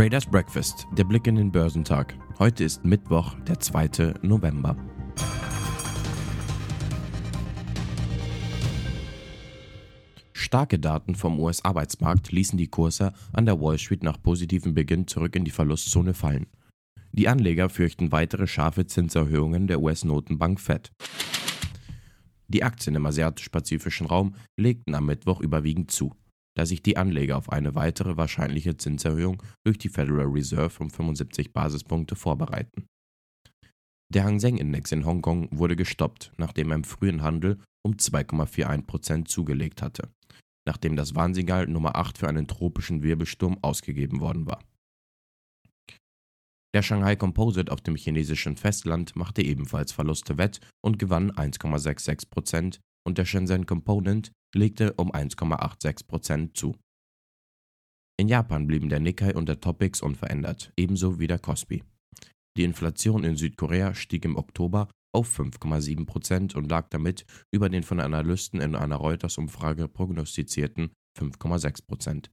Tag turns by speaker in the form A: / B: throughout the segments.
A: Traders Breakfast, der Blick in den Börsentag. Heute ist Mittwoch, der 2. November. Starke Daten vom US-Arbeitsmarkt ließen die Kurse an der Wall Street nach positivem Beginn zurück in die Verlustzone fallen. Die Anleger fürchten weitere scharfe Zinserhöhungen der US-Notenbank Fed. Die Aktien im asiatisch-pazifischen Raum legten am Mittwoch überwiegend zu da sich die Anleger auf eine weitere wahrscheinliche Zinserhöhung durch die Federal Reserve um 75 Basispunkte vorbereiten. Der Hang Seng Index in Hongkong wurde gestoppt, nachdem er im frühen Handel um 2,41% zugelegt hatte, nachdem das Warnsignal Nummer 8 für einen tropischen Wirbelsturm ausgegeben worden war. Der Shanghai Composite auf dem chinesischen Festland machte ebenfalls Verluste wett und gewann 1,66% und der Shenzhen Component legte um 1,86% zu. In Japan blieben der Nikkei und der Topix unverändert, ebenso wie der Kospi. Die Inflation in Südkorea stieg im Oktober auf 5,7% und lag damit über den von Analysten in einer Reuters-Umfrage prognostizierten 5,6%.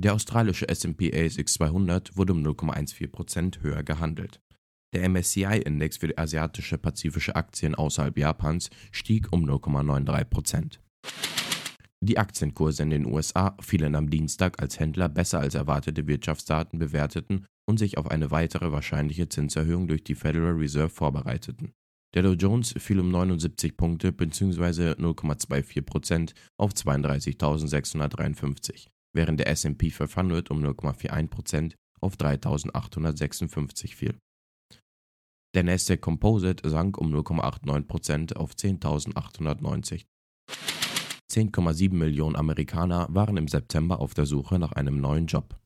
A: Der australische S&P ASX 200 wurde um 0,14% höher gehandelt. Der MSCI-Index für asiatische pazifische Aktien außerhalb Japans stieg um 0,93% Die Aktienkurse in den USA fielen am Dienstag, als Händler besser als erwartete Wirtschaftsdaten bewerteten und sich auf eine weitere wahrscheinliche Zinserhöhung durch die Federal Reserve vorbereiteten. Der Dow Jones fiel um 79 Punkte bzw. 0,24% auf 32.653, während der S&P 500 um 0,41% auf 3.856 fiel. Der Nasdaq Composite sank um 0,89% auf 10.890. 10,7 Millionen Amerikaner waren im September auf der Suche nach einem neuen Job.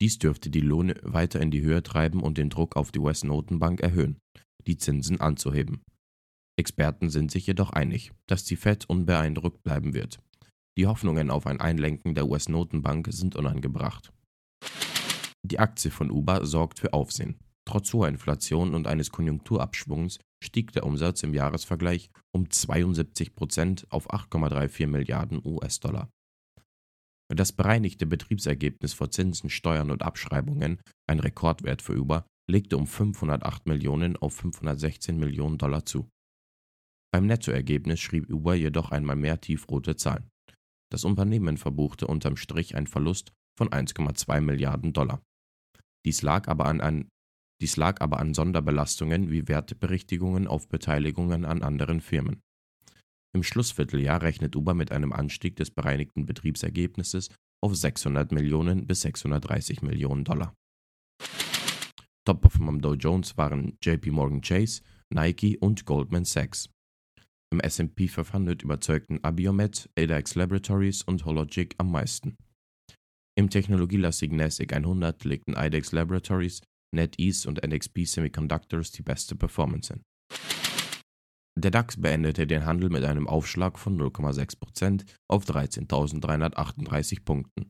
A: Dies dürfte die Lohne weiter in die Höhe treiben und den Druck auf die US-Notenbank erhöhen, die Zinsen anzuheben. Experten sind sich jedoch einig, dass die Fed unbeeindruckt bleiben wird. Die Hoffnungen auf ein Einlenken der US-Notenbank sind unangebracht. Die Aktie von Uber sorgt für Aufsehen. Trotz hoher Inflation und eines Konjunkturabschwungs stieg der Umsatz im Jahresvergleich um 72 Prozent auf 8,34 Milliarden US-Dollar. Das bereinigte Betriebsergebnis vor Zinsen, Steuern und Abschreibungen, ein Rekordwert für Uber, legte um 508 Millionen auf 516 Millionen Dollar zu. Beim Nettoergebnis schrieb Uber jedoch einmal mehr tiefrote Zahlen. Das Unternehmen verbuchte unterm Strich einen Verlust von 1,2 Milliarden Dollar. Dies lag aber an, ein, dies lag aber an Sonderbelastungen wie Werteberichtigungen auf Beteiligungen an anderen Firmen. Im Schlussvierteljahr rechnet Uber mit einem Anstieg des bereinigten Betriebsergebnisses auf 600 Millionen bis 630 Millionen Dollar. Top-Performer am Dow Jones waren JP Morgan Chase, Nike und Goldman Sachs. Im S&P 500 überzeugten Abiomed, ADAX Laboratories und Hologic am meisten. Im technologielastigen NASDAQ 100 legten IDEX Laboratories, NetEase und NXP Semiconductors die beste Performance hin. Der DAX beendete den Handel mit einem Aufschlag von 0,6% auf 13.338 Punkten.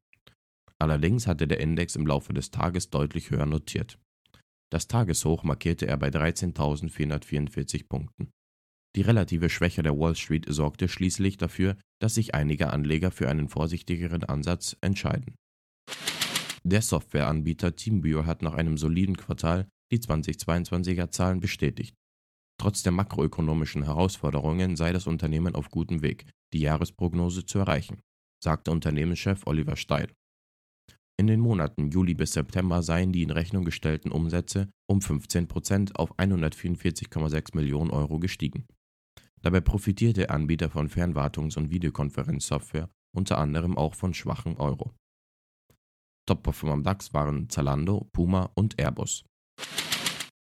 A: Allerdings hatte der Index im Laufe des Tages deutlich höher notiert. Das Tageshoch markierte er bei 13.444 Punkten. Die relative Schwäche der Wall Street sorgte schließlich dafür, dass sich einige Anleger für einen vorsichtigeren Ansatz entscheiden. Der Softwareanbieter TeamViewer hat nach einem soliden Quartal die 2022er Zahlen bestätigt. Trotz der makroökonomischen Herausforderungen sei das Unternehmen auf gutem Weg, die Jahresprognose zu erreichen, sagte Unternehmenschef Oliver Steil. In den Monaten Juli bis September seien die in Rechnung gestellten Umsätze um 15% auf 144,6 Millionen Euro gestiegen. Dabei profitierte der Anbieter von Fernwartungs- und Videokonferenzsoftware unter anderem auch von schwachem Euro. Top-Performer am DAX waren Zalando, Puma und Airbus.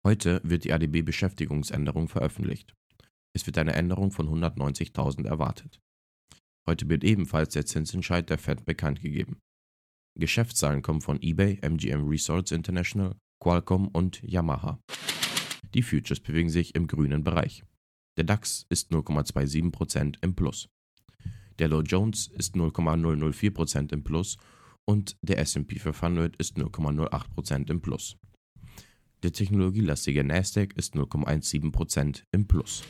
A: Heute wird die ADB-Beschäftigungsänderung veröffentlicht. Es wird eine Änderung von 190.000 erwartet. Heute wird ebenfalls der Zinsentscheid der Fed bekannt gegeben. Geschäftszahlen kommen von eBay, MGM Resorts International, Qualcomm und Yamaha. Die Futures bewegen sich im grünen Bereich. Der DAX ist 0,27% im Plus. Der Dow Jones ist 0,004% im Plus und der S&P 500 ist 0,08% im Plus. Der technologielastige Nasdaq ist 0,17% im Plus.